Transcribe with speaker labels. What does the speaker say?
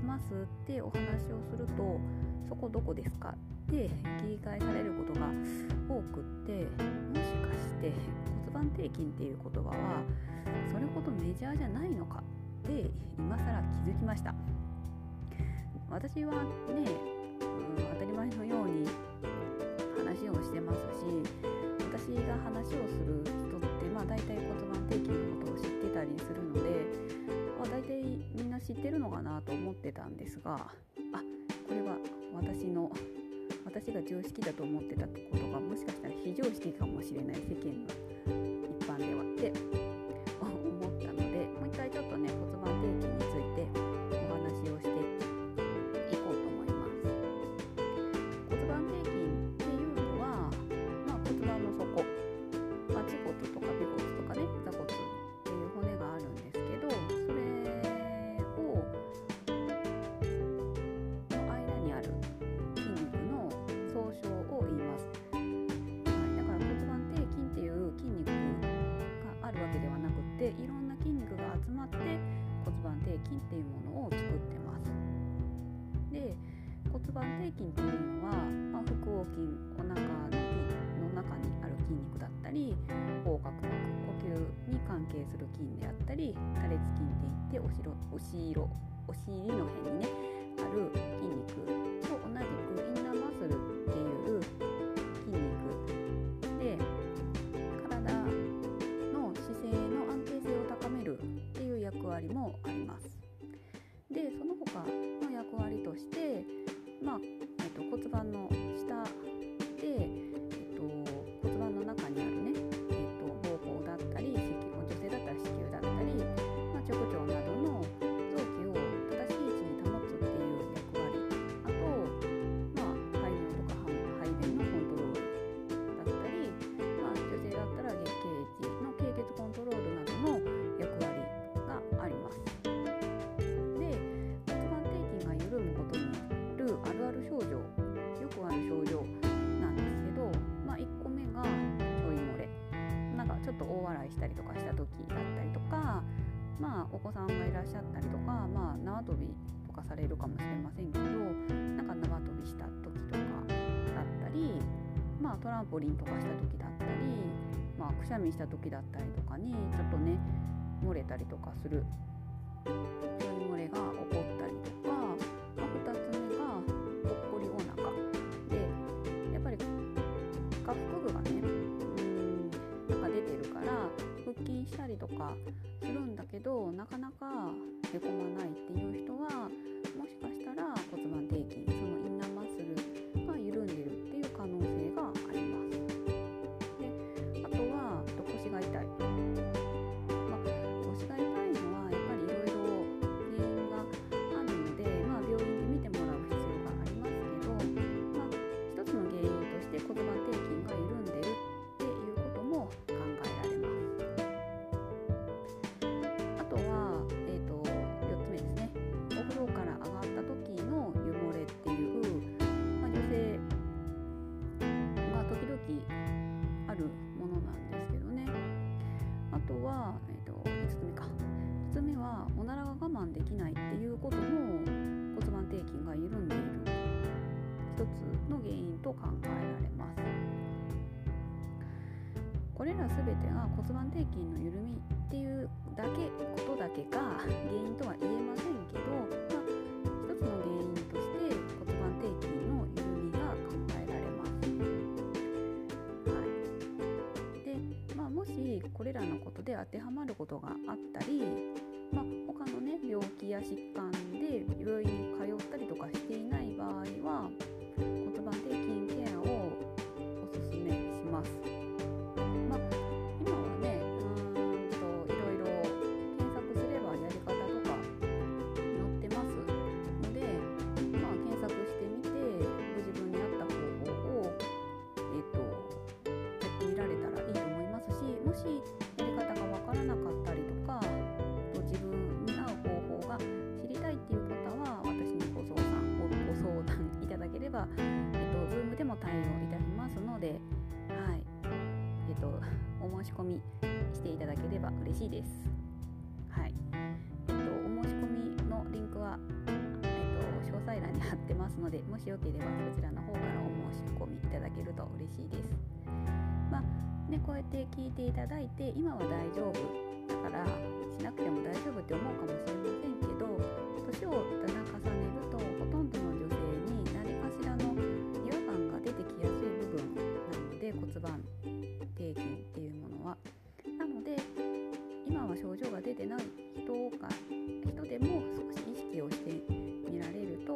Speaker 1: ってお話をすると「そこどこですか?」って切り返されることが多くってもしかして骨盤底筋っていう言葉はそれほどメジャーじゃないのか？って今更気づきました私はね、うん、当たり前のように話をしてますしてるのかなと思ってたんですがあこれは私の私が常識だと思ってたことがもしかしたら非常識かもしれない世間の筋というのは、まあ、腹横筋お腹のの中にある筋肉だったり横隔膜呼吸に関係する筋であったり多裂筋っていっておしろお尻お尻の辺にねある筋肉と同じくインナーマッスルっていうしたりとかした時だったりとか、まあ、お子さんがいらっしゃったりとか、まあ、縄跳びとかされるかもしれませんけどなんか縄跳びした時とかだったり、まあ、トランポリンとかした時だったり、まあ、くしゃみした時だったりとかにちょっとね漏れたりとかする漏れが起こったりとかりとかするんだけどなかなかへこまないっていう人はもしかしたら盤底筋の緩みっていうだけことだけが原因とは言えませんけど、まあ、一つの原因として骨盤底筋の緩みが考えられます。はい、で、まあ、もしこれらのことで当てはまることがあったりまあ、他のね病気や疾患で病院に通ったりとかしていない場合は骨盤底筋ケアをおすすめします。しもしやり方がわからなかったりとかれば、えっと、Zoom でも対応いたしますので、はい、えっと、お申し込みしていただければ嬉しいです。はい。えっと、お申し込みのリンクは、えっと、詳欄に貼ってますのでもしよければそちらの方からお申し込みいただけると嬉しいです。まあでこうやって聞いていただいて今は大丈夫だからしなくても大丈夫って思うかもしれませんけど年をだだ重ねるとほとんどの女性に何かしらの違和感が出てきやすい部分なので骨盤底筋っていうものは。なので今は症状が出てない人が人でも少し意識をしてみられると